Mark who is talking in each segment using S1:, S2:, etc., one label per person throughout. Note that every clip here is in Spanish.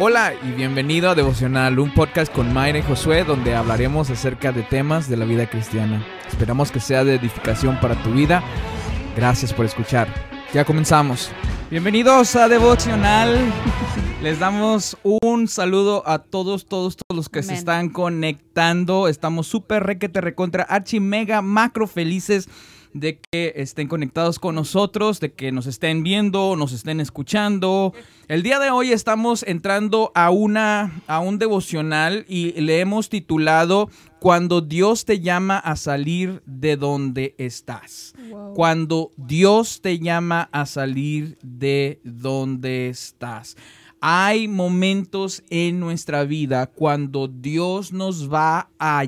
S1: Hola y bienvenido a Devocional, un podcast con Mayra y Josué donde hablaremos acerca de temas de la vida cristiana. Esperamos que sea de edificación para tu vida. Gracias por escuchar. Ya comenzamos. Bienvenidos a Devocional. Les damos un saludo a todos, todos, todos los que se están conectando. Estamos súper requete recontra archi mega macro felices de que estén conectados con nosotros, de que nos estén viendo, nos estén escuchando. El día de hoy estamos entrando a una a un devocional y le hemos titulado Cuando Dios te llama a salir de donde estás.
S2: Wow.
S1: Cuando Dios te llama a salir de donde estás. Hay momentos en nuestra vida cuando Dios nos va a,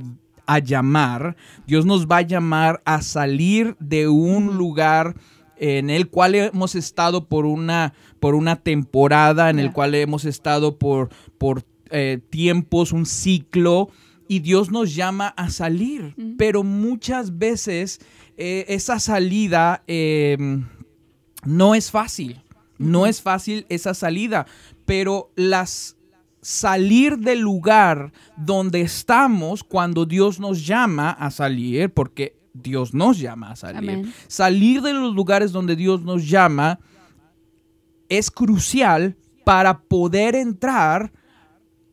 S1: a llamar, Dios nos va a llamar a salir de un lugar en el cual hemos estado por una, por una temporada, en el cual hemos estado por, por eh, tiempos, un ciclo, y Dios nos llama a salir. Pero muchas veces eh, esa salida eh, no es fácil. No es fácil esa salida, pero las salir del lugar donde estamos cuando Dios nos llama a salir, porque Dios nos llama a salir.
S2: Amén.
S1: Salir de los lugares donde Dios nos llama es crucial para poder entrar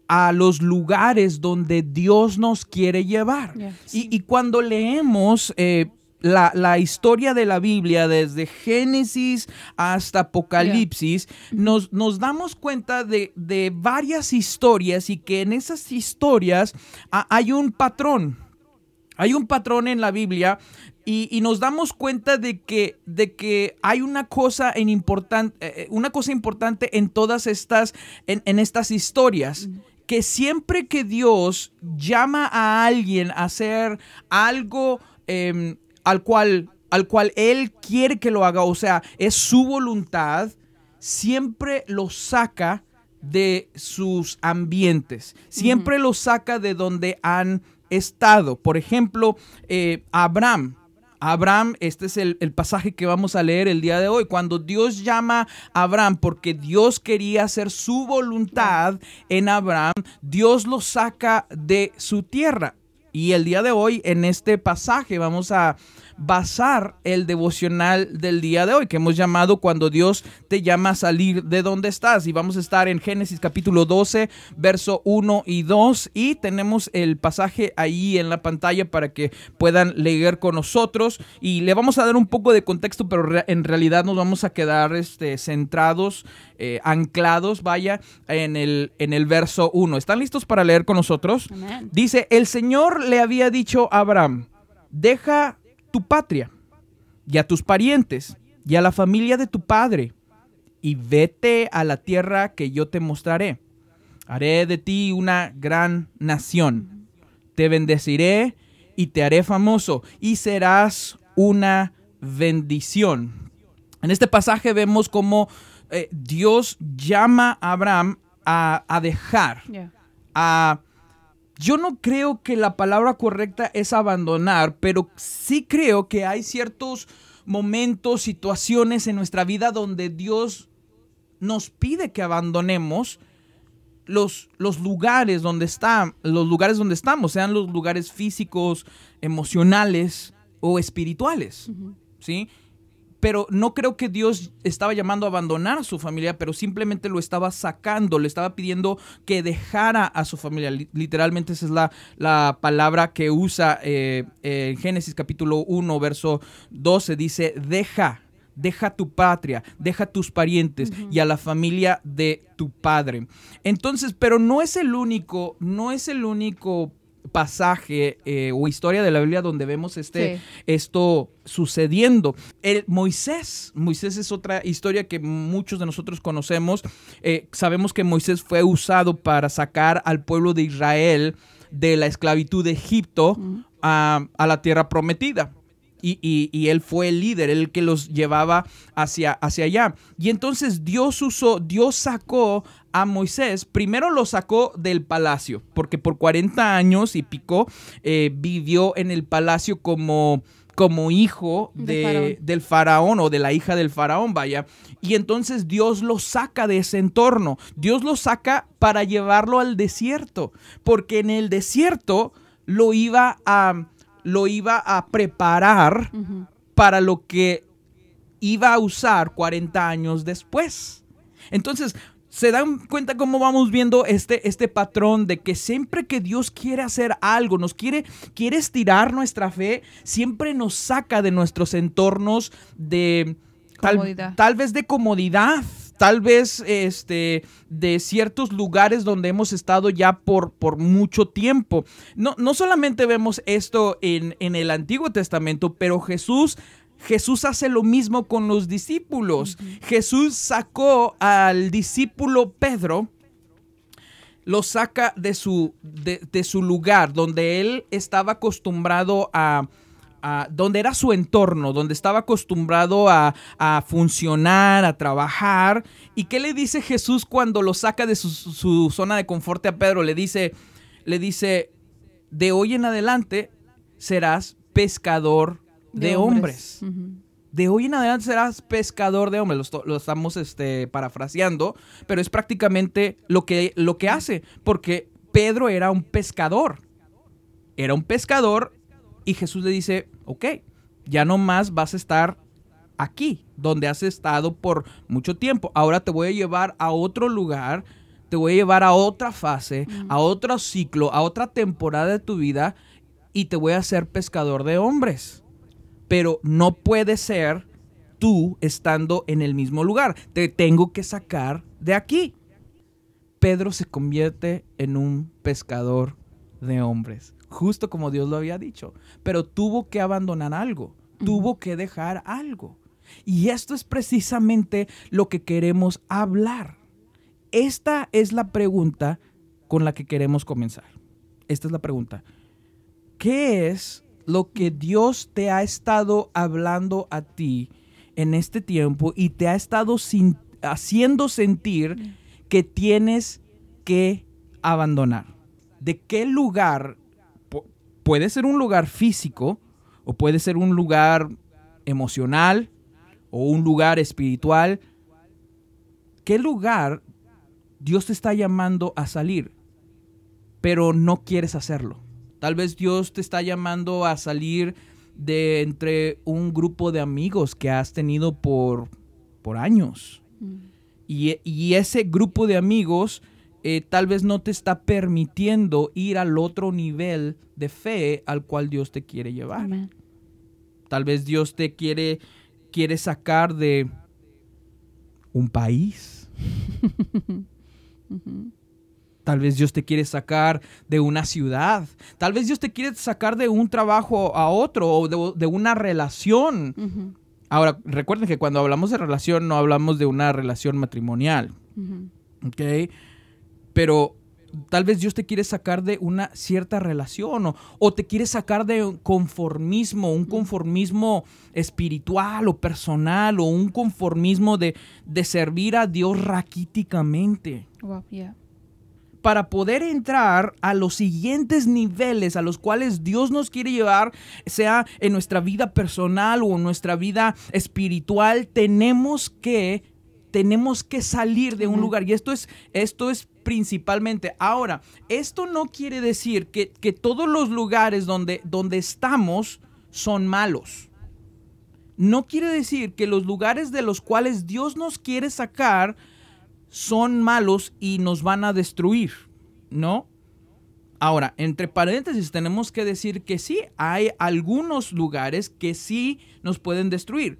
S1: a los lugares donde Dios nos quiere llevar. Y cuando leemos eh, la, la historia de la Biblia, desde Génesis hasta Apocalipsis, nos, nos damos cuenta de, de varias historias y que en esas historias ha- hay un patrón. Hay un patrón en la Biblia y, y nos damos cuenta de que, de que hay una cosa, en importan- eh, una cosa importante en todas estas, en, en estas historias. Que siempre que Dios llama a alguien a hacer algo em, al, cual, al cual Él quiere que lo haga, o sea, es su voluntad, siempre lo saca de sus ambientes, siempre lo saca de donde han estado. Por ejemplo, eh, Abraham. Abraham, este es el, el pasaje que vamos a leer el día de hoy. Cuando Dios llama a Abraham porque Dios quería hacer su voluntad en Abraham, Dios lo saca de su tierra. Y el día de hoy, en este pasaje, vamos a basar el devocional del día de hoy, que hemos llamado Cuando Dios te llama a salir de donde estás. Y vamos a estar en Génesis capítulo 12, verso 1 y 2. Y tenemos el pasaje ahí en la pantalla para que puedan leer con nosotros. Y le vamos a dar un poco de contexto, pero en realidad nos vamos a quedar este, centrados, eh, anclados, vaya, en el, en el verso 1. ¿Están listos para leer con nosotros?
S2: Amén.
S1: Dice, el Señor le había dicho a Abraham, deja tu patria y a tus parientes y a la familia de tu padre y vete a la tierra que yo te mostraré. Haré de ti una gran nación. Te bendeciré y te haré famoso y serás una bendición. En este pasaje vemos cómo eh, Dios llama a Abraham a, a dejar, a... Yo no creo que la palabra correcta es abandonar, pero sí creo que hay ciertos momentos, situaciones en nuestra vida donde Dios nos pide que abandonemos los, los lugares donde están, los lugares donde estamos, sean los lugares físicos, emocionales o espirituales. ¿sí? Pero no creo que Dios estaba llamando a abandonar a su familia, pero simplemente lo estaba sacando, le estaba pidiendo que dejara a su familia. Li- Literalmente esa es la, la palabra que usa eh, eh, en Génesis capítulo 1, verso 12. Dice, deja, deja tu patria, deja tus parientes y a la familia de tu padre. Entonces, pero no es el único, no es el único pasaje eh, o historia de la Biblia donde vemos este,
S2: Sí.
S1: esto sucediendo. El Moisés, Moisés es otra historia que muchos de nosotros conocemos. Eh, sabemos que Moisés fue usado para sacar al pueblo de Israel de la esclavitud de Egipto a, a la tierra prometida. Y, y- y él fue el líder, el que los llevaba hacia, hacia allá. Y entonces Dios usó, Dios sacó a Moisés, primero lo sacó del palacio, porque por 40 años y pico eh, vivió en el palacio como, como hijo
S2: De
S1: de-
S2: faraón.
S1: del faraón o de la hija del faraón, vaya. Y entonces Dios lo saca de ese entorno. Dios lo saca para llevarlo al desierto. Porque en el desierto lo iba a, lo iba a preparar para lo que iba a usar 40 años después. Entonces, se dan cuenta cómo vamos viendo este, este patrón de que siempre que Dios quiere hacer algo, nos quiere, quiere estirar nuestra fe, siempre nos saca de nuestros entornos de tal, tal vez de comodidad, tal vez este, de ciertos lugares donde hemos estado ya por, por mucho tiempo. No, no solamente vemos esto en, en el Antiguo Testamento, pero Jesús Jesús hace lo mismo con los discípulos. Jesús sacó al discípulo Pedro, lo saca de su, de, su lugar, donde él estaba acostumbrado a, donde era su entorno, donde estaba acostumbrado a, funcionar, a trabajar. ¿Y qué le dice Jesús cuando lo saca de su, zona de confort a Pedro? Le dice, le dice, de hoy en adelante serás pescador de, hombres. De hoy en adelante serás pescador de hombres. Lo, estamos este, parafraseando, pero es prácticamente lo que, lo que hace, porque Pedro era un pescador. Era un pescador y Jesús le dice, ok, ya no más vas a estar aquí, donde has estado por mucho tiempo. Ahora te voy a llevar a otro lugar, te voy a llevar a otra fase, a otro ciclo, a otra temporada de tu vida y te voy a hacer pescador de hombres pero no puede ser tú estando en el mismo lugar. Te tengo que sacar de aquí. Pedro se convierte en un pescador de hombres, justo como Dios lo había dicho, pero tuvo que abandonar algo, tuvo que dejar algo. Y esto es precisamente lo que queremos hablar. Esta es la pregunta con la que queremos comenzar. Esta es la pregunta. ¿Qué es lo que Dios te ha estado hablando a ti en este tiempo y te ha estado haciendo sentir que tienes que abandonar. ¿De qué lugar? puede ser un lugar físico o puede ser un lugar emocional o un lugar espiritual. ¿Qué lugar Dios te está llamando a salir, pero no quieres hacerlo? Tal vez Dios te está llamando a salir de entre un grupo de amigos que has tenido por, por años. Mm. Y, ese grupo de amigos eh, tal vez no te está permitiendo ir al otro nivel de fe al cual Dios te quiere llevar. Tal vez Dios te quiere, quiere sacar de un país. Tal vez Dios te quiere sacar de una ciudad. Tal vez Dios te quiere sacar de un trabajo a otro o de, una relación. Ahora, recuerden que cuando hablamos de relación no hablamos de una relación matrimonial. ¿Ok? Pero tal vez Dios te quiere sacar de una cierta relación o, te quiere sacar de un conformismo, un conformismo espiritual o personal o un conformismo de, servir a Dios raquíticamente. Wow, yeah para poder entrar a los siguientes niveles a los cuales Dios nos quiere llevar, sea en nuestra vida personal o en nuestra vida espiritual, tenemos que tenemos que salir de un lugar y esto es esto es principalmente. Ahora, esto no quiere decir que, que todos los lugares donde, donde estamos son malos. No quiere decir que los lugares de los cuales Dios nos quiere sacar son malos y nos van a destruir, ¿no? Ahora, entre paréntesis, tenemos que decir que sí, hay algunos lugares que sí nos pueden destruir.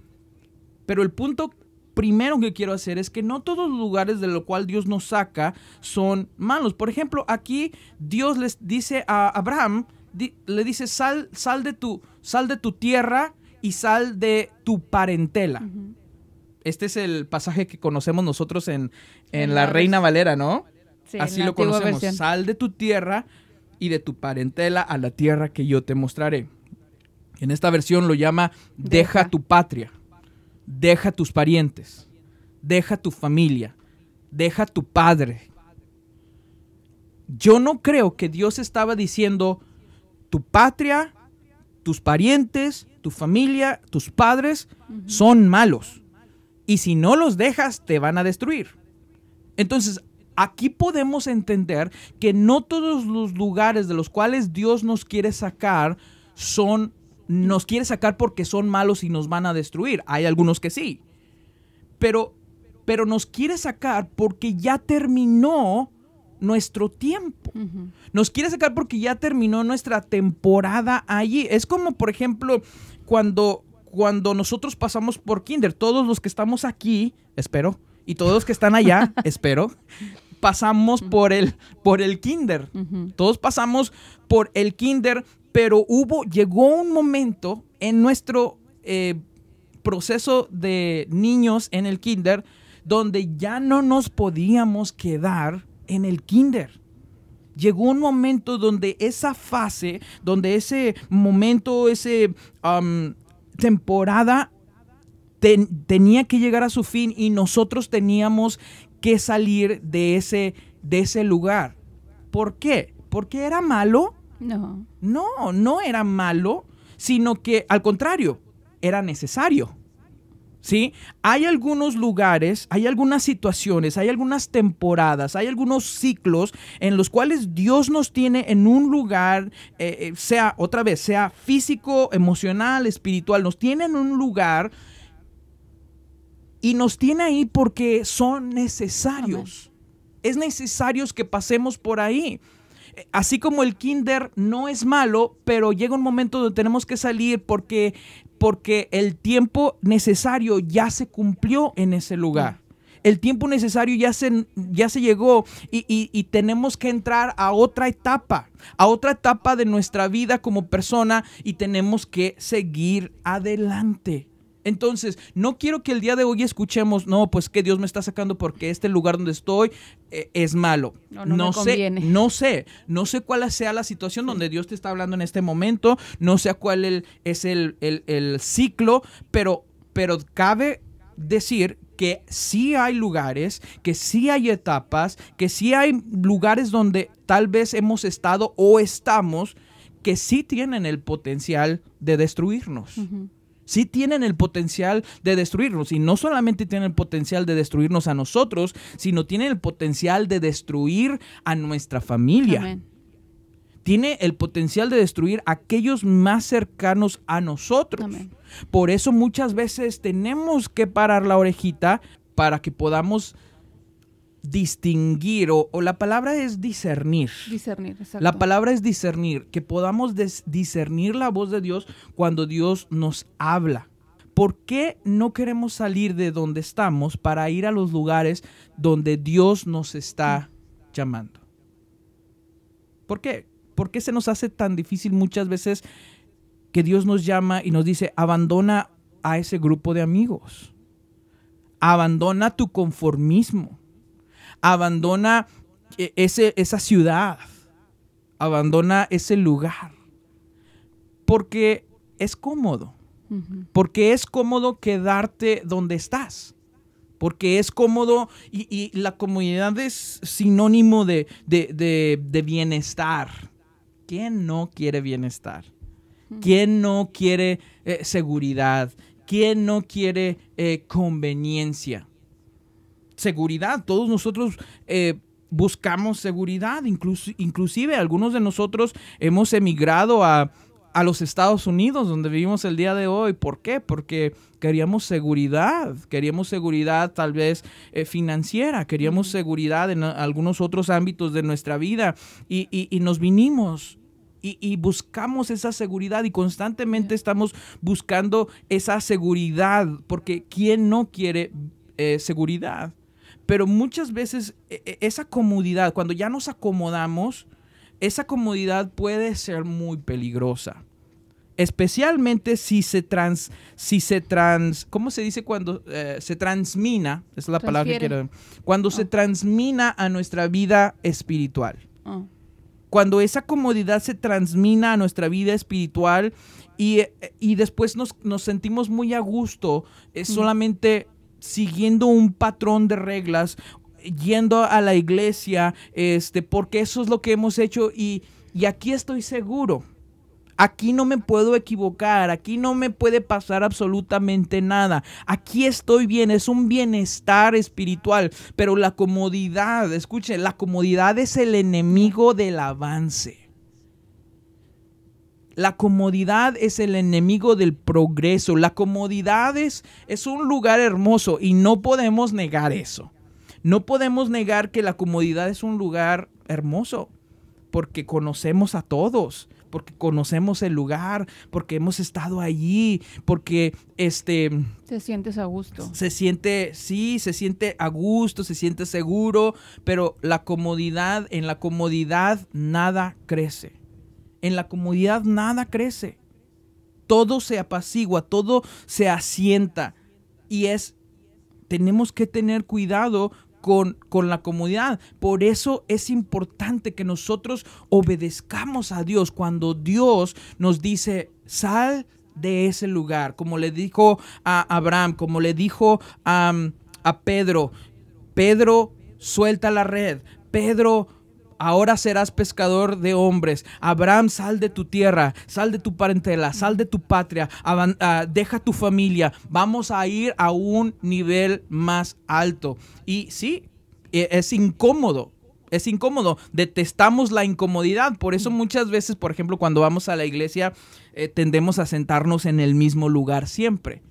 S1: Pero el punto primero que quiero hacer es que no todos los lugares de los cuales Dios nos saca son malos. Por ejemplo, aquí Dios les dice a Abraham, le dice, sal, sal, de tu, sal de tu tierra y sal de tu parentela. Este es el pasaje que conocemos nosotros en, la Reina Valera, ¿no? Así lo conocemos. Sal de tu tierra y de tu parentela a la tierra que yo te mostraré. En esta versión lo llama deja, tu patria, deja tus parientes, deja tu familia, deja tu padre. Yo no creo que Dios estaba diciendo tu patria, tus parientes, tu familia, tus padres son malos. Y si no los dejas, te van a destruir. Entonces, aquí podemos entender que no todos los lugares de los cuales Dios nos quiere sacar son nos quiere sacar porque son malos y nos van a destruir. Hay algunos que sí. Pero pero nos quiere sacar porque ya terminó nuestro tiempo. Nos quiere sacar porque ya terminó nuestra temporada allí. Es como, por ejemplo, cuando, cuando nosotros pasamos por Kinder, todos los que estamos aquí, espero, y todos los que están allá, espero, pasamos por el, por el Kinder. Todos pasamos por el Kinder, pero hubo, llegó un momento en nuestro eh, proceso de niños en el Kinder donde ya no nos podíamos quedar en el kinder. Llegó un momento donde esa fase, donde ese momento, ese temporada tenía que llegar a su fin y nosotros teníamos que salir de ese, de ese lugar. ¿Por qué? ¿Porque era malo?
S2: No.
S1: No, no era malo, sino que al contrario, era necesario. ¿Sí? Hay algunos lugares, hay algunas situaciones, hay algunas temporadas, hay algunos ciclos en los cuales Dios nos tiene en un lugar, eh, eh, sea otra vez, sea físico, emocional, espiritual, nos tiene en un lugar y nos tiene ahí porque son necesarios. Es necesario que pasemos por ahí así como el kinder no es malo, pero llega un momento donde tenemos que salir porque porque el tiempo necesario ya se cumplió en ese lugar. El tiempo necesario ya se, ya se llegó y, y, tenemos que entrar a otra etapa, a otra etapa de nuestra vida como persona y tenemos que seguir adelante. Entonces, no quiero que el día de hoy escuchemos, no, pues que Dios me está sacando porque este lugar donde estoy eh, es malo.
S2: No, no, sé,
S1: no sé, no sé cuál sea la situación donde Dios te está hablando en este momento, no sé cuál es el, el, ciclo, pero, pero cabe decir que sí hay lugares, que sí hay etapas, que sí hay lugares donde tal vez hemos estado o estamos que sí tienen el potencial de destruirnos sí tienen el potencial de destruirnos. Y no solamente tienen el potencial de destruirnos a nosotros, sino tienen el potencial de destruir a nuestra familia. Tiene el potencial de destruir a aquellos más cercanos a nosotros. Por eso muchas veces tenemos que parar la orejita para que podamos distinguir, o, la palabra es discernir.
S2: Discernir, exacto.
S1: La palabra es discernir, que podamos discernir la voz de Dios cuando Dios nos habla. ¿Por qué no queremos salir de donde estamos para ir a los lugares donde Dios nos está llamando? ¿Por qué? ¿Por qué se nos hace tan difícil muchas veces que Dios nos llama y nos dice, abandona a ese grupo de amigos? Abandona tu conformismo abandona e, ese, esa ciudad, abandona ese lugar, porque es cómodo, porque es cómodo quedarte donde estás, porque es cómodo y, la comodidad es sinónimo de, bienestar. ¿Quién no quiere bienestar? ¿Quién no quiere eh, seguridad? ¿Quién no quiere eh, conveniencia? Seguridad. Todos nosotros eh, buscamos seguridad. inclusive algunos de nosotros hemos emigrado a, los Estados Unidos, donde vivimos el día de hoy. ¿Por qué? Porque queríamos seguridad, queríamos seguridad tal vez eh, financiera, queríamos seguridad en algunos otros ámbitos de nuestra vida y, nos vinimos. Y, buscamos esa seguridad y constantemente estamos buscando esa seguridad, porque ¿quién no quiere eh, seguridad? Pero muchas veces e, e, esa comodidad, cuando ya nos acomodamos, esa comodidad puede ser muy peligrosa. Especialmente si se trans, si se trans, ¿cómo se dice cuando eh, se transmina? es la palabra que quiero. Cuando se oh. transmina a nuestra vida espiritual. Oh. Cuando esa comodidad se transmina a nuestra vida espiritual y, y después nos, nos, sentimos muy a gusto, es mm. solamente siguiendo un patrón de reglas, yendo a la iglesia, este, porque eso es lo que hemos hecho y, aquí estoy seguro. Aquí no me puedo equivocar, aquí no me puede pasar absolutamente nada. Aquí estoy bien, es un bienestar espiritual, pero la comodidad, escuchen, la comodidad es el enemigo del avance. La comodidad es el enemigo del progreso. La comodidad es, es un lugar hermoso y no podemos negar eso. No podemos negar que la comodidad es un lugar hermoso porque conocemos a todos, porque conocemos el lugar, porque hemos estado allí, porque este
S2: te sientes a gusto.
S1: Se siente, sí, se siente a gusto, se siente seguro, pero la comodidad, en la comodidad nada crece. En la comodidad nada crece. Todo se apacigua, todo se asienta y es tenemos que tener cuidado con, con, la comodidad. Por eso es importante que nosotros obedezcamos a Dios cuando Dios nos dice, sal de ese lugar, como le dijo a Abraham, como le dijo a, a Pedro, Pedro, suelta la red, Pedro, ahora serás pescador de hombres. Abraham, sal de tu tierra, sal de tu parentela, sal de tu patria, ah, deja tu familia. Vamos a ir a un nivel más alto. Y sí, e, es incómodo. Es incómodo, detestamos la incomodidad, por eso muchas veces, por ejemplo, cuando vamos a la iglesia, eh, tendemos a sentarnos en el mismo lugar siempre,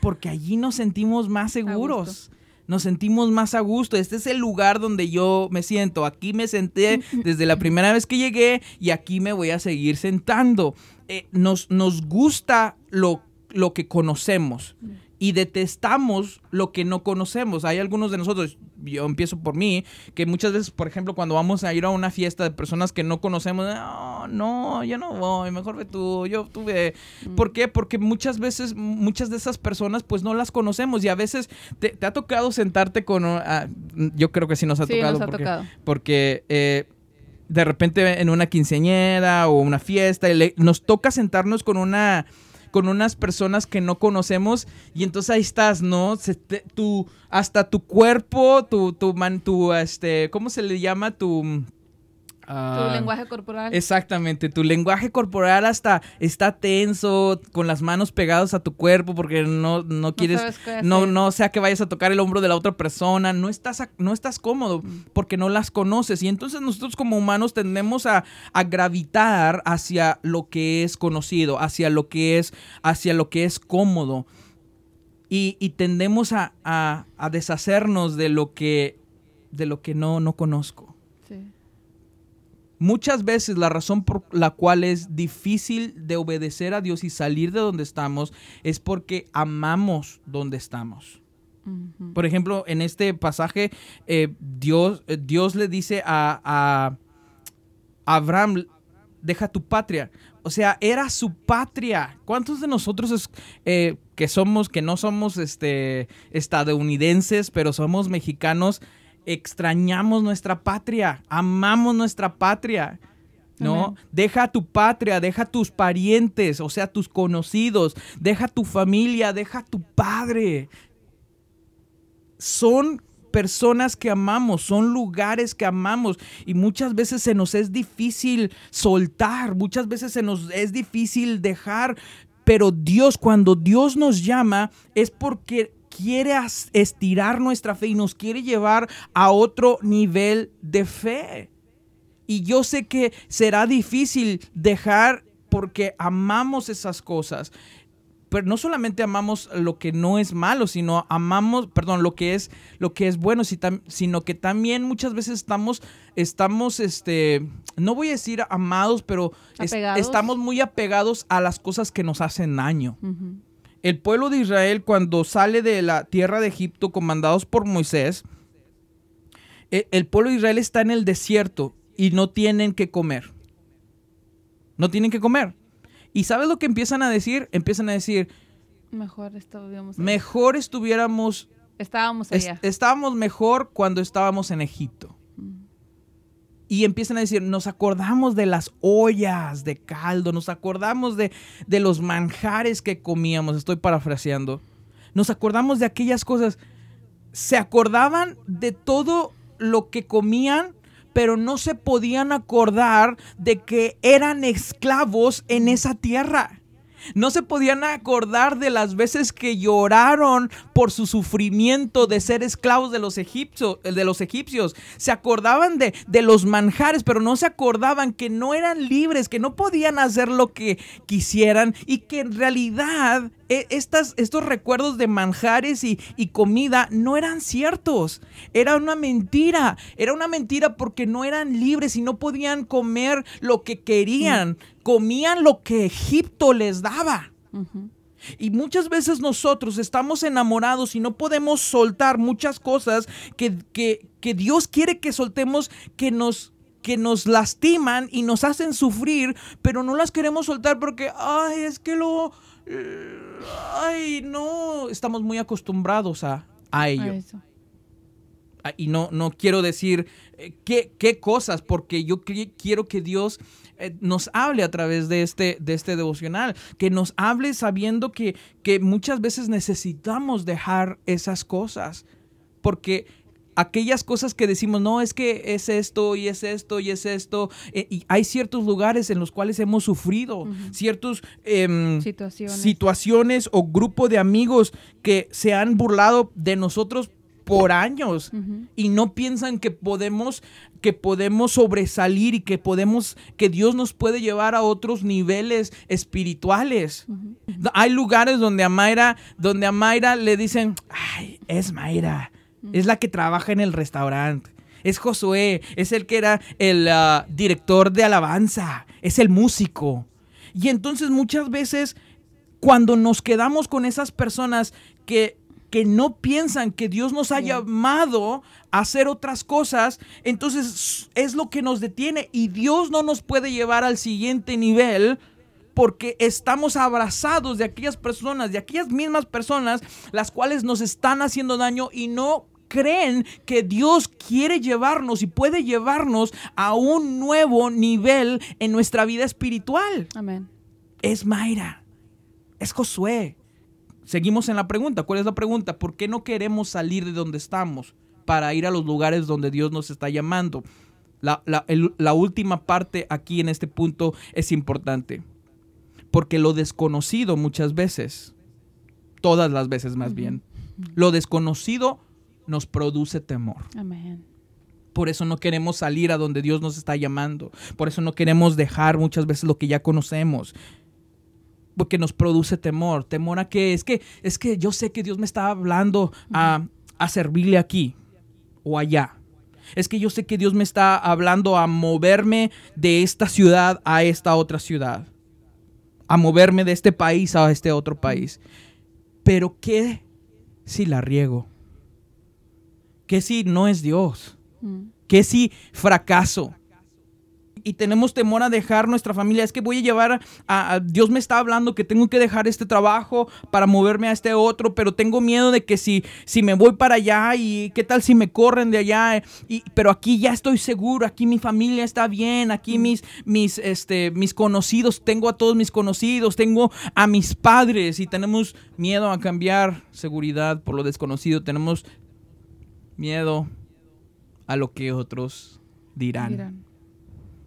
S1: porque allí nos sentimos más seguros nos sentimos más a gusto. Este es el lugar donde yo me siento. Aquí me senté desde la primera vez que llegué y aquí me voy a seguir sentando. Eh, nos, nos gusta lo, lo que conocemos y detestamos lo que no conocemos. Hay algunos de nosotros, yo empiezo por mí, que muchas veces, por ejemplo, cuando vamos a ir a una fiesta de personas que no conocemos, no, no, yo no voy, mejor ve tú, yo tuve. Mm. ¿Por qué? Porque muchas veces, muchas de esas personas, pues no las conocemos y a veces te, ha tocado sentarte con. Ah, yo creo que sí nos ha tocado.
S2: Nos
S1: ha porque,
S2: tocado.
S1: Porque. Eh, de repente en una quinceañera o una fiesta, nos toca sentarnos con una con unas personas que no conocemos y entonces ahí estás, ¿no? tu, hasta tu cuerpo, tu, tu, man, tu, este, ¿cómo se le llama? Tu
S2: tu ah, lenguaje corporal.
S1: Exactamente, tu lenguaje corporal hasta está tenso, con las manos pegadas a tu cuerpo porque no, no quieres, no, no, sea que vayas a tocar el hombro de la otra persona, no estás, no estás cómodo mm. porque no las conoces y entonces nosotros como humanos tendemos a, gravitar hacia lo que es conocido, hacia lo que es, hacia lo que es cómodo y, tendemos a, a, a deshacernos de lo que, de lo que no, no conozco. Muchas veces la razón por la cual es difícil de obedecer a Dios y salir de donde estamos es porque amamos donde estamos. Por ejemplo, en este pasaje, eh, Dios, eh, Dios le dice a, Abraham, deja tu patria. O sea, era su patria. ¿Cuántos de nosotros eh, que somos, que no somos este, estadounidenses, pero somos mexicanos, extrañamos nuestra patria, amamos nuestra patria. ¿no? Deja tu patria, deja tus parientes, o sea, tus conocidos, deja tu familia, deja tu padre. Son personas que amamos, son lugares que amamos y muchas veces se nos es difícil soltar, muchas veces se nos es difícil dejar, pero Dios, cuando Dios nos llama, es porque quiere estirar nuestra fe y nos quiere llevar a otro nivel de fe. Y yo sé que será difícil dejar porque amamos esas cosas. Pero no solamente amamos lo que no es malo, sino amamos, perdón, lo que es lo que es bueno, sino que también muchas veces estamos estamos este no voy a decir amados, pero estamos muy apegados a las cosas que nos hacen daño el pueblo de Israel cuando sale de la tierra de Egipto comandados por Moisés, e, el pueblo de Israel está en el desierto y no tienen que comer. No tienen que comer. ¿Y sabes lo que empiezan a decir? Empiezan a decir,
S2: mejor estuviéramos
S1: Mejor estuviéramos
S2: estábamos allá.
S1: estábamos mejor cuando estábamos en Egipto y empiezan a decir, nos acordamos de las ollas de caldo, nos acordamos de, de los manjares que comíamos, estoy parafraseando, nos acordamos de aquellas cosas, se acordaban de todo lo que comían, pero no se podían acordar de que eran esclavos en esa tierra. No se podían acordar de las veces que lloraron por su sufrimiento de ser esclavos de los egipcios. De los egipcios. Se acordaban de, de los manjares, pero no se acordaban que no eran libres, que no podían hacer lo que quisieran y que en realidad e, estas, estos recuerdos de manjares y, y, comida no eran ciertos. Era una mentira. Era una mentira porque no eran libres y no podían comer lo que querían. Comían lo que Egipto les daba. Y muchas veces nosotros estamos enamorados y no podemos soltar muchas cosas que, que, que Dios quiere que soltemos, que nos, que nos lastiman y nos hacen sufrir, pero no las queremos soltar porque, ay, es que lo ay, no, estamos muy acostumbrados a, a ello. Y no, no quiero decir eh, qué, qué, cosas, porque yo quiero que Dios eh, nos hable a través de este, de este devocional, que nos hable sabiendo que, que muchas veces necesitamos dejar esas cosas, porque aquellas cosas que decimos, no, es que es esto y es esto y es esto. Eh, y hay ciertos lugares en los cuales hemos sufrido, ciertas em, situaciones. o grupo de amigos que se han burlado de nosotros por años y no piensan que podemos que podemos sobresalir y que podemos que Dios nos puede llevar a otros niveles espirituales. Hay lugares donde a Mayra, donde a Mayra le dicen, "Ay, es Mayra." Es la que trabaja en el restaurante. Es Josué, es el que era el ah, director de alabanza, es el músico. Y entonces muchas veces cuando nos quedamos con esas personas que, que no piensan que Dios nos ha llamado a hacer otras cosas, entonces es lo que nos detiene y Dios no nos puede llevar al siguiente nivel porque estamos abrazados de aquellas personas, de aquellas mismas personas, las cuales nos están haciendo daño y no creen que Dios quiere llevarnos y puede llevarnos a un nuevo nivel en nuestra vida espiritual.
S2: Amén.
S1: Es Mayra, es Josué. Seguimos en la pregunta. ¿Cuál es la pregunta? ¿Por qué no queremos salir de donde estamos para ir a los lugares donde Dios nos está llamando? La, última parte aquí en este punto es importante. Porque lo desconocido muchas veces, todas las veces más bien, lo desconocido nos produce temor.
S2: Amén.
S1: Por eso no queremos salir a donde Dios nos está llamando. Por eso no queremos dejar muchas veces lo que ya conocemos. Porque nos produce temor. Temor a que es que es que yo sé que Dios me está hablando a, a servirle aquí o allá. Es que yo sé que Dios me está hablando a moverme de esta ciudad a esta otra ciudad. A moverme de este país a este otro país. Pero ¿qué si la riego? ¿Qué si no es Dios? Mm. ¿Qué si fracaso? Y tenemos temor a dejar nuestra familia. Es que voy a llevar a, Dios me está hablando que tengo que dejar este trabajo para moverme a este otro, pero tengo miedo de que si, si me voy para allá y qué tal si me corren de allá, y, pero aquí ya estoy seguro, aquí mi familia está bien, aquí mis, mis, este, mis conocidos, tengo a todos mis conocidos, tengo a mis padres y tenemos miedo a cambiar seguridad por lo desconocido, tenemos miedo a lo que otros dirán.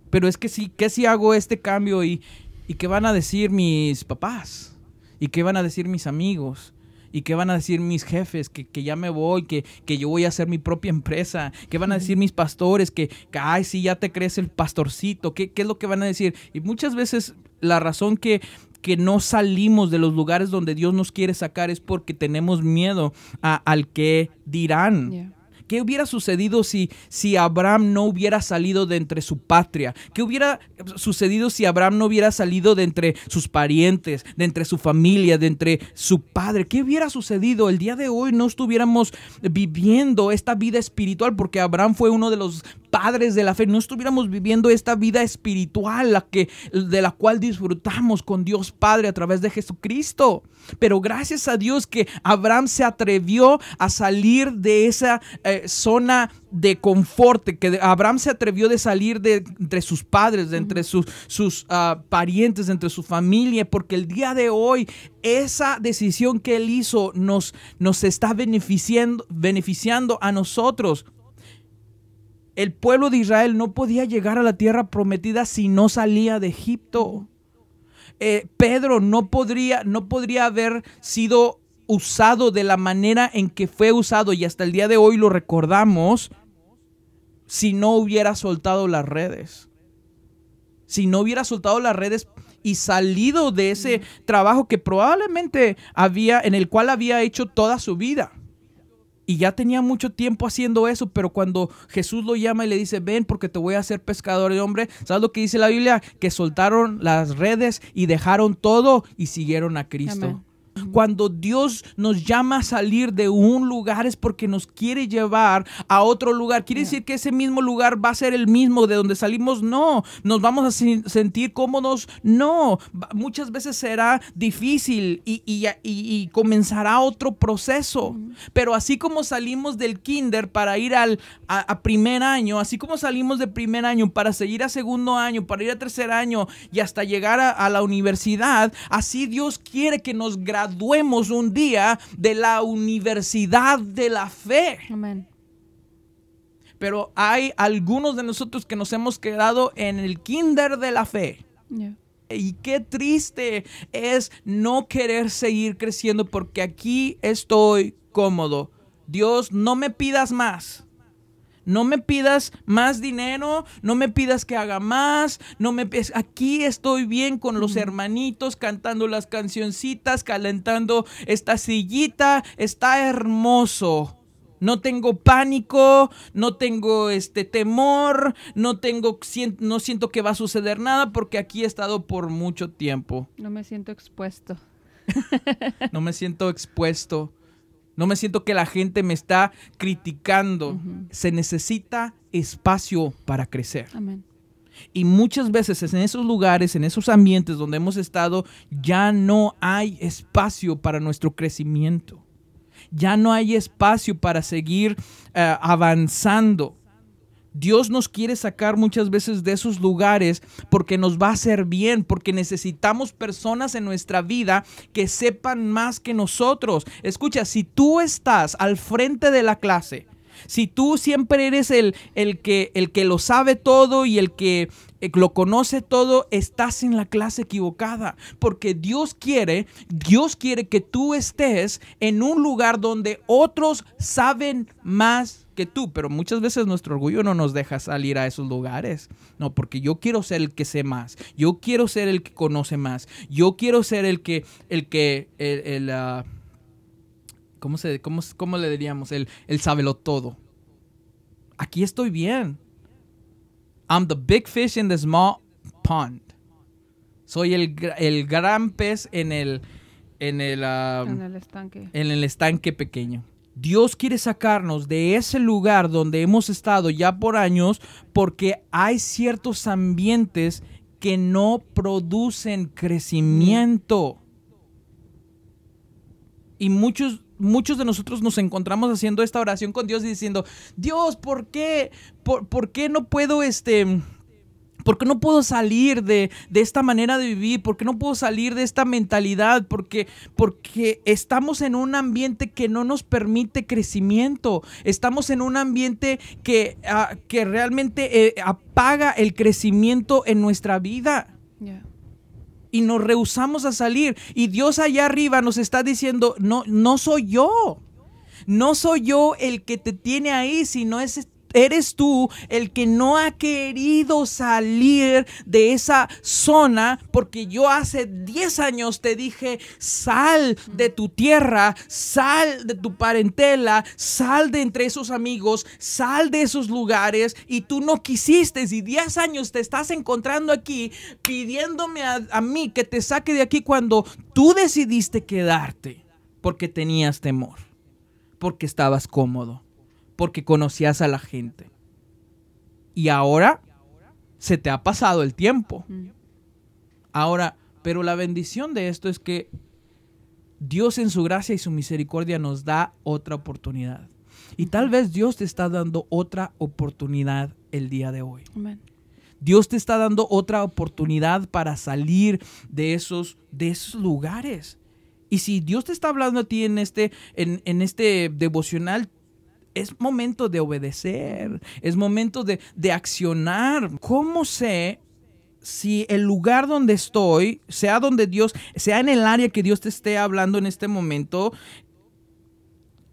S1: Pero es que sí, ¿qué si hago este cambio y, y qué van a decir mis papás? ¿Y qué van a decir mis amigos? ¿Y qué van a decir mis jefes? Que, ya me voy, que, que, yo voy a hacer mi propia empresa. ¿Qué van a decir mis pastores? Que, que ay, sí, ya te crees el pastorcito. ¿Qué, ¿Qué, es lo que van a decir? Y muchas veces la razón que, que no salimos de los lugares donde Dios nos quiere sacar es porque tenemos miedo a, al que dirán. ¿Qué hubiera sucedido si, si Abraham no hubiera salido de entre su patria? ¿Qué hubiera sucedido si Abraham no hubiera salido de entre sus parientes, de entre su familia, de entre su padre? ¿Qué hubiera sucedido? El día de hoy no estuviéramos viviendo esta vida espiritual porque Abraham fue uno de los padres de la fe, no estuviéramos viviendo esta vida espiritual la que, de la cual disfrutamos con Dios Padre a través de Jesucristo. Pero gracias a Dios que Abraham se atrevió a salir de esa eh, zona de confort, que Abraham se atrevió de salir de entre sus padres, de entre sus, sus ah, parientes, de entre su familia, porque el día de hoy esa decisión que él hizo nos, nos está beneficiando, beneficiando a nosotros El pueblo de Israel no podía llegar a la tierra prometida si no salía de Egipto. Eh, Pedro no podría, no podría haber sido usado de la manera en que fue usado y hasta el día de hoy lo recordamos si no hubiera soltado las redes. Si no hubiera soltado las redes y salido de ese trabajo que probablemente había, en el cual había hecho toda su vida. Y ya tenía mucho tiempo haciendo eso, pero cuando Jesús lo llama y le dice, ven porque te voy a hacer pescador de hombre, ¿sabes lo que dice la Biblia? Que soltaron las redes y dejaron todo y siguieron a Cristo. Cuando Dios nos llama a salir de un lugar es porque nos quiere llevar a otro lugar. ¿Quiere decir que ese mismo lugar va a ser el mismo de donde salimos? No. ¿Nos vamos a sentir cómodos? No. Muchas veces será difícil y, comenzará otro proceso. Pero así como salimos del kinder para ir al a, primer año, así como salimos de primer año para seguir a segundo año, para ir a tercer año y hasta llegar a, a la universidad, así Dios quiere que nos graduemos graduemos un día de la universidad de la fe. Amén. Pero hay algunos de nosotros que nos hemos quedado en el kinder de la fe. Y qué triste es no querer seguir creciendo porque aquí estoy cómodo. Dios, no me pidas más. No me pidas más dinero, no me pidas que haga más, no me aquí estoy bien con los hermanitos cantando las cancioncitas, calentando esta sillita, está hermoso. No tengo pánico, no tengo este temor, no tengo no siento que va a suceder nada porque aquí he estado por mucho tiempo.
S2: No me siento expuesto.
S1: no me siento expuesto. No me siento que la gente me está criticando. Se necesita espacio para crecer. Y muchas veces en esos lugares, en esos ambientes donde hemos estado, ya no hay espacio para nuestro crecimiento. Ya no hay espacio para seguir eh, avanzando. Dios nos quiere sacar muchas veces de esos lugares porque nos va a hacer bien, porque necesitamos personas en nuestra vida que sepan más que nosotros. Escucha, si tú estás al frente de la clase, si tú siempre eres el, el, que, el que lo sabe todo y el que eh, lo conoce todo, estás en la clase equivocada. Porque Dios quiere, Dios quiere que tú estés en un lugar donde otros saben más que tú, pero muchas veces nuestro orgullo no nos deja salir a esos lugares. No, porque yo quiero ser el que sé más, yo quiero ser el que conoce más, yo quiero ser el que, el que, el, ah, ¿cómo, se, cómo, cómo, le diríamos? El, el sábelo todo. Aquí estoy bien. I'm the big fish in the small pond. Soy el, el gran pez en el, en el,
S2: ah, en el estanque.
S1: En el estanque pequeño. Dios quiere sacarnos de ese lugar donde hemos estado ya por años porque hay ciertos ambientes que no producen crecimiento. Y muchos, muchos de nosotros nos encontramos haciendo esta oración con Dios y diciendo, Dios, ¿por qué? ¿Por, por qué no puedo este ¿Por qué no puedo salir de, esta manera de vivir? ¿Por qué no puedo salir de esta mentalidad? Porque, porque estamos en un ambiente que no nos permite crecimiento. Estamos en un ambiente que, ah, que realmente eh, apaga el crecimiento en nuestra vida. Y nos rehusamos a salir. Y Dios allá arriba nos está diciendo, no, no soy yo. No soy yo el que te tiene ahí, sino es eres tú el que no ha querido salir de esa zona porque yo hace 10 años te dije, sal de tu tierra, sal de tu parentela, sal de entre esos amigos, sal de esos lugares y tú no quisiste. Y 10 años te estás encontrando aquí pidiéndome a, a mí que te saque de aquí cuando tú decidiste quedarte porque tenías temor, porque estabas cómodo porque conocías a la gente. Y ahora se te ha pasado el tiempo. Ahora, pero la bendición de esto es que Dios en su gracia y su misericordia nos da otra oportunidad. Y tal vez Dios te está dando otra oportunidad el día de hoy. Dios te está dando otra oportunidad para salir de esos, de esos lugares. Y si Dios te está hablando a ti en este, en, en este devocional, es momento de obedecer, es momento de, de accionar. ¿Cómo sé si el lugar donde estoy, sea donde Dios, sea en el área que Dios te esté hablando en este momento,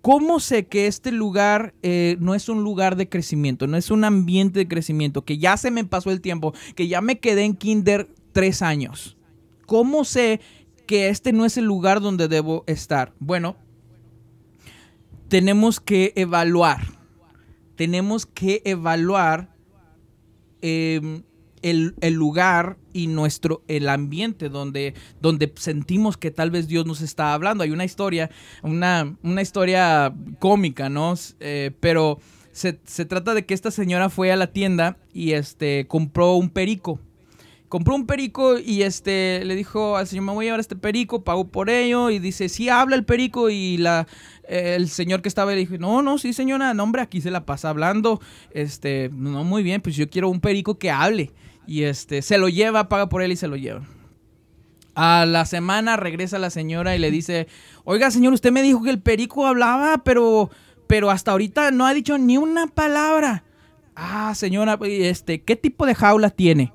S1: ¿Cómo sé que este lugar eh, no es un lugar de crecimiento, no es un ambiente de crecimiento, que ya se me pasó el tiempo, que ya me quedé en kinder tres años? ¿Cómo sé que este no es el lugar donde debo estar? Bueno, tenemos que evaluar, tenemos que evaluar em, el, el, lugar y nuestro, el ambiente donde, donde sentimos que tal vez Dios nos está hablando. Hay una historia, una, una historia cómica, ¿no? Eh, pero se, se, trata de que esta señora fue a la tienda y este, compró un perico. Compró un perico y este le dijo al señor, me voy a llevar este perico, pagó por ello y dice, sí habla el perico y la, el señor que estaba le dijo, no, no, sí señora, no hombre, aquí se la pasa hablando, este, no, muy bien, pues yo quiero un perico que hable. Y este, se lo lleva, paga por él y se lo lleva. A la semana regresa la señora y le dice, oiga señor, usted me dijo que el perico hablaba, pero, pero hasta ahorita no ha dicho ni una palabra. Ah, señora, este, ¿qué tipo de jaula tiene?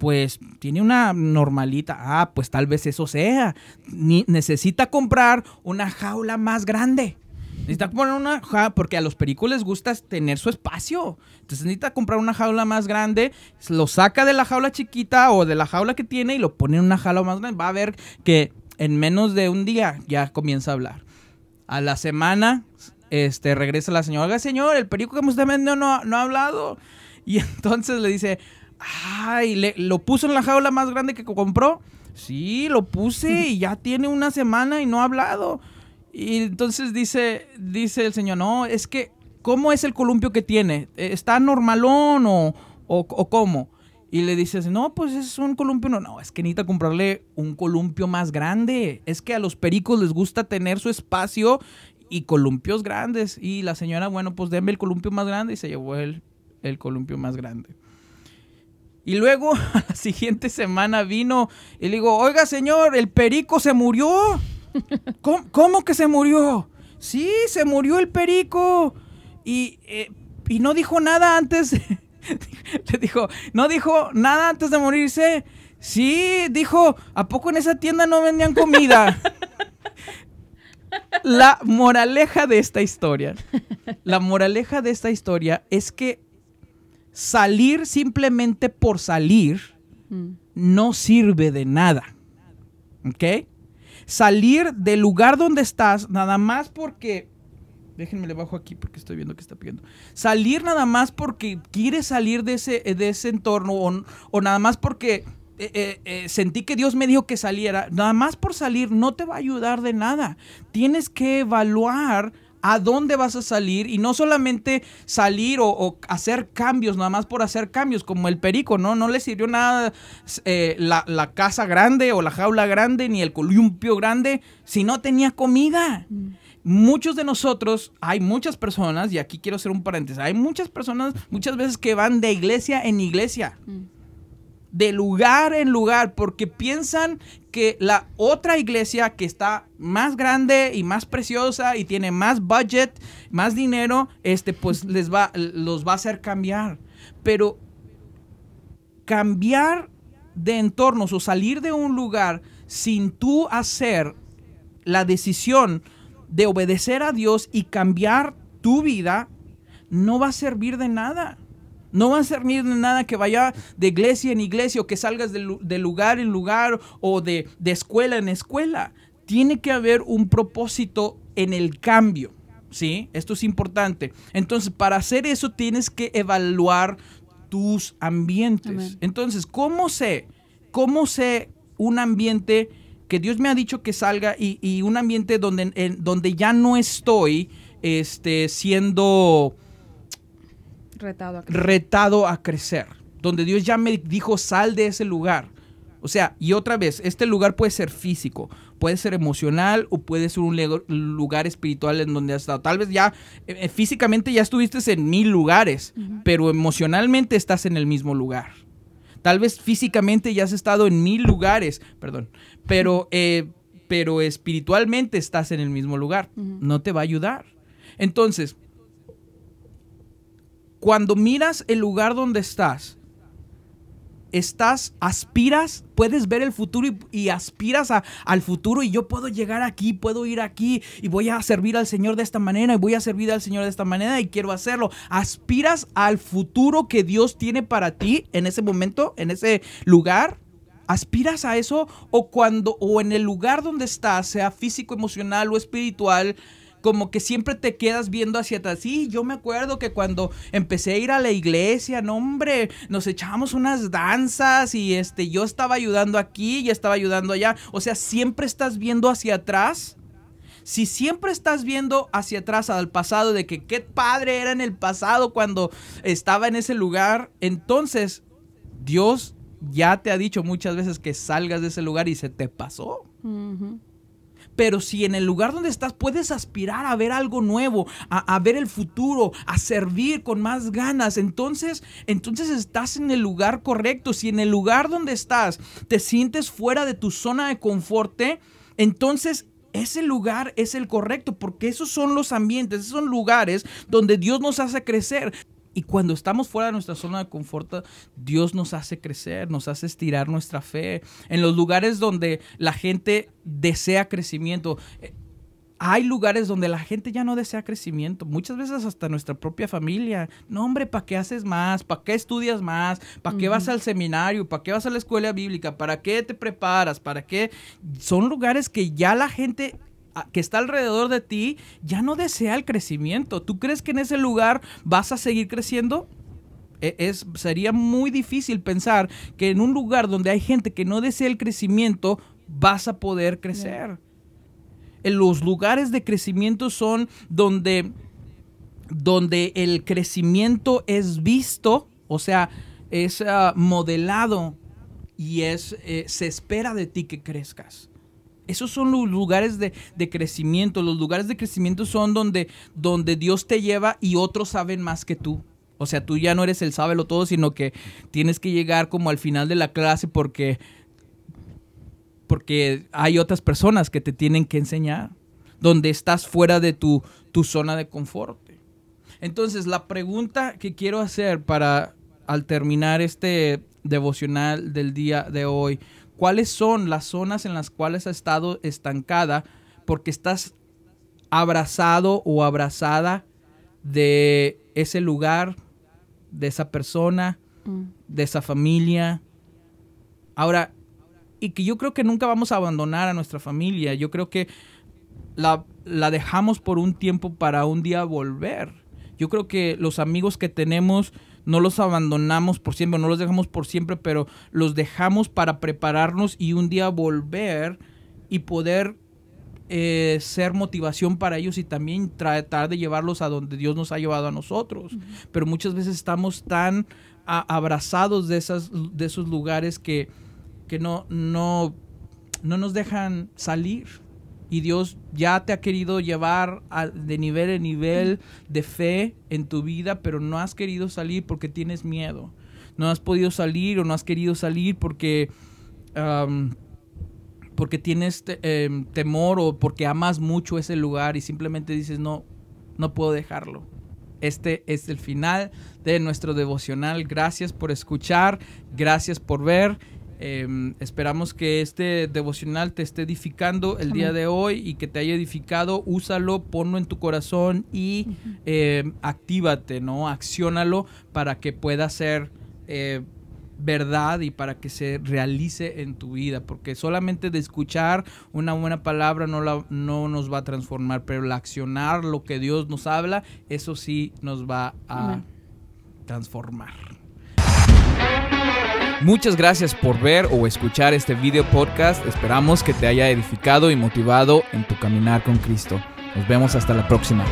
S1: Pues tiene una normalita. Ah, pues tal vez eso sea. Ni, necesita comprar una jaula más grande. Necesita poner una jaula, porque a los pericos les gusta tener su espacio. Entonces necesita comprar una jaula más grande, lo saca de la jaula chiquita o de la jaula que tiene y lo pone en una jaula más grande. Va a ver que en menos de un día ya comienza a hablar. A la semana, este, regresa la señora, oiga señor, el perico que usted vendió no, no ha hablado. Y entonces le dice, ay, le, lo puso en la jaula más grande que compró. Sí, lo puse y ya tiene una semana y no ha hablado. Y entonces dice, dice el señor, no, es que, ¿cómo es el columpio que tiene? ¿Está normalón o, o, o cómo? Y le dices, no, pues es un columpio. No, no, es que necesita comprarle un columpio más grande. Es que a los pericos les gusta tener su espacio y columpios grandes. Y la señora, bueno, pues denme el columpio más grande y se llevó el, el columpio más grande. Y luego a la siguiente semana vino y le digo, oiga señor, el perico se murió. ¿Cómo, ¿Cómo, que se murió? Sí, se murió el perico. Y, eh, y no dijo nada antes. Le dijo, no dijo nada antes de morirse. Sí, dijo, ¿a poco en esa tienda no vendían comida? La moraleja de esta historia, la moraleja de esta historia es que salir simplemente por salir no sirve de nada. ¿Ok? salir del lugar donde estás, nada más porque... Déjenme le bajo aquí porque estoy viendo que está pidiendo. Salir nada más porque quieres salir de ese, de ese entorno o, o nada más porque eh, eh, eh, sentí que Dios me dijo que saliera. Nada más por salir no te va a ayudar de nada. Tienes que evaluar a dónde vas a salir y no solamente salir o, o, hacer cambios, nada más por hacer cambios, como el perico, ¿no? No le sirvió nada eh, la, la, casa grande o la jaula grande ni el columpio grande si no tenía comida. Mm. Muchos de nosotros, hay muchas personas, y aquí quiero hacer un paréntesis, hay muchas personas muchas veces que van de iglesia en iglesia. Mm de lugar en lugar porque piensan que la otra iglesia que está más grande y más preciosa y tiene más budget, más dinero, este pues les va los va a hacer cambiar. Pero cambiar de entornos o salir de un lugar sin tú hacer la decisión de obedecer a Dios y cambiar tu vida no va a servir de nada. No va a servir de nada que vaya de iglesia en iglesia o que salgas de, de lugar en lugar o de, de, escuela en escuela. Tiene que haber un propósito en el cambio. ¿Sí? Esto es importante. Entonces, para hacer eso tienes que evaluar tus ambientes. Amén. Entonces, ¿cómo sé? ¿Cómo sé un ambiente que Dios me ha dicho que salga y, y un ambiente donde, en, donde ya no estoy este, siendo
S2: retado a, crecer.
S1: retado a crecer. Donde Dios ya me dijo, sal de ese lugar. O sea, y otra vez, este lugar puede ser físico, puede ser emocional o puede ser un lugar espiritual en donde has estado. Tal vez ya eh, físicamente ya estuviste en mil lugares, uh -huh. pero emocionalmente estás en el mismo lugar. Tal vez físicamente ya has estado en mil lugares, perdón, pero, eh, pero espiritualmente estás en el mismo lugar. Uh -huh. No te va a ayudar. Entonces, cuando miras el lugar donde estás, estás, aspiras, puedes ver el futuro y, aspiras al futuro y yo puedo llegar aquí, puedo ir aquí y voy a servir al Señor de esta manera y voy a servir al Señor de esta manera y quiero hacerlo. Aspiras al futuro que Dios tiene para ti en ese momento, en ese lugar. ¿Aspiras a eso? O cuando, o en el lugar donde estás, sea físico, emocional o espiritual, como que siempre te quedas viendo hacia atrás. Sí, yo me acuerdo que cuando empecé a ir a la iglesia, no hombre, nos echábamos unas danzas y este, yo estaba ayudando aquí y estaba ayudando allá. O sea, siempre estás viendo hacia atrás. Si siempre estás viendo hacia atrás al pasado de que qué padre era en el pasado cuando estaba en ese lugar, entonces Dios ya te ha dicho muchas veces que salgas de ese lugar y se te pasó. Pero si en el lugar donde estás puedes aspirar a ver algo nuevo, a, ver el futuro, a servir con más ganas, entonces, entonces estás en el lugar correcto. Si en el lugar donde estás te sientes fuera de tu zona de confort, entonces ese lugar es el correcto, porque esos son los ambientes, esos son lugares donde Dios nos hace crecer. Y cuando estamos fuera de nuestra zona de confort, Dios nos hace crecer, nos hace estirar nuestra fe. En los lugares donde la gente desea crecimiento, eh, hay lugares donde la gente ya no desea crecimiento. Muchas veces hasta nuestra propia familia. No, hombre, ¿para qué haces más? ¿Para qué estudias más? ¿Para qué vas al seminario? ¿Para qué vas a la escuela bíblica? ¿Para qué te preparas? ¿Para qué? Son lugares que ya la gente que está alrededor de ti ya no desea el crecimiento. ¿Tú crees que en ese lugar vas a seguir creciendo? E, es, sería muy difícil pensar que en un lugar donde hay gente que no desea el crecimiento, vas a poder crecer. En los lugares de crecimiento son donde, donde el crecimiento es visto, o sea, es ah, modelado y es, eh, se espera de ti que crezcas. Esos son los lugares de, crecimiento. Los lugares de crecimiento son donde, donde Dios te lleva y otros saben más que tú. O sea, tú ya no eres el sábelo todo, sino que tienes que llegar como al final de la clase porque, porque hay otras personas que te tienen que enseñar. Donde estás fuera de tu, tu zona de confort. Entonces, la pregunta que quiero hacer para al terminar este devocional del día de hoy cuáles son las zonas en las cuales has estado estancada porque estás abrazado o abrazada de ese lugar, de esa persona, mm. de esa familia. Ahora, y que yo creo que nunca vamos a abandonar a nuestra familia. Yo creo que la, la dejamos por un tiempo para un día volver. Yo creo que los amigos que tenemos no los abandonamos por siempre, no los dejamos por siempre, pero los dejamos para prepararnos y un día volver y poder eh, ser motivación para ellos y también tratar de llevarlos a donde Dios nos ha llevado a nosotros. Pero muchas veces estamos tan abrazados de, esas, de esos lugares que, que no, no, no nos dejan salir y Dios ya te ha querido llevar de nivel en nivel de fe en tu vida, pero no has querido salir porque tienes miedo. No has podido salir o no has querido salir porque, porque tienes em, temor o porque amas mucho ese lugar y simplemente dices, no, no puedo dejarlo. Este es el final de nuestro devocional. Gracias por escuchar, gracias por ver Em, esperamos que este devocional te esté edificando el día de hoy y que te haya edificado. Úsalo, ponlo en tu corazón y em, actívate, ¿no? Acciónalo para que pueda ser eh, verdad y para que se realice en tu vida. Porque solamente de escuchar una buena palabra no, la, no nos va a transformar, pero el accionar lo que Dios nos habla, eso sí nos va a transformar. Muchas gracias por ver o escuchar este video podcast. Esperamos que te haya edificado y motivado en tu caminar con Cristo. Nos vemos hasta la próxima.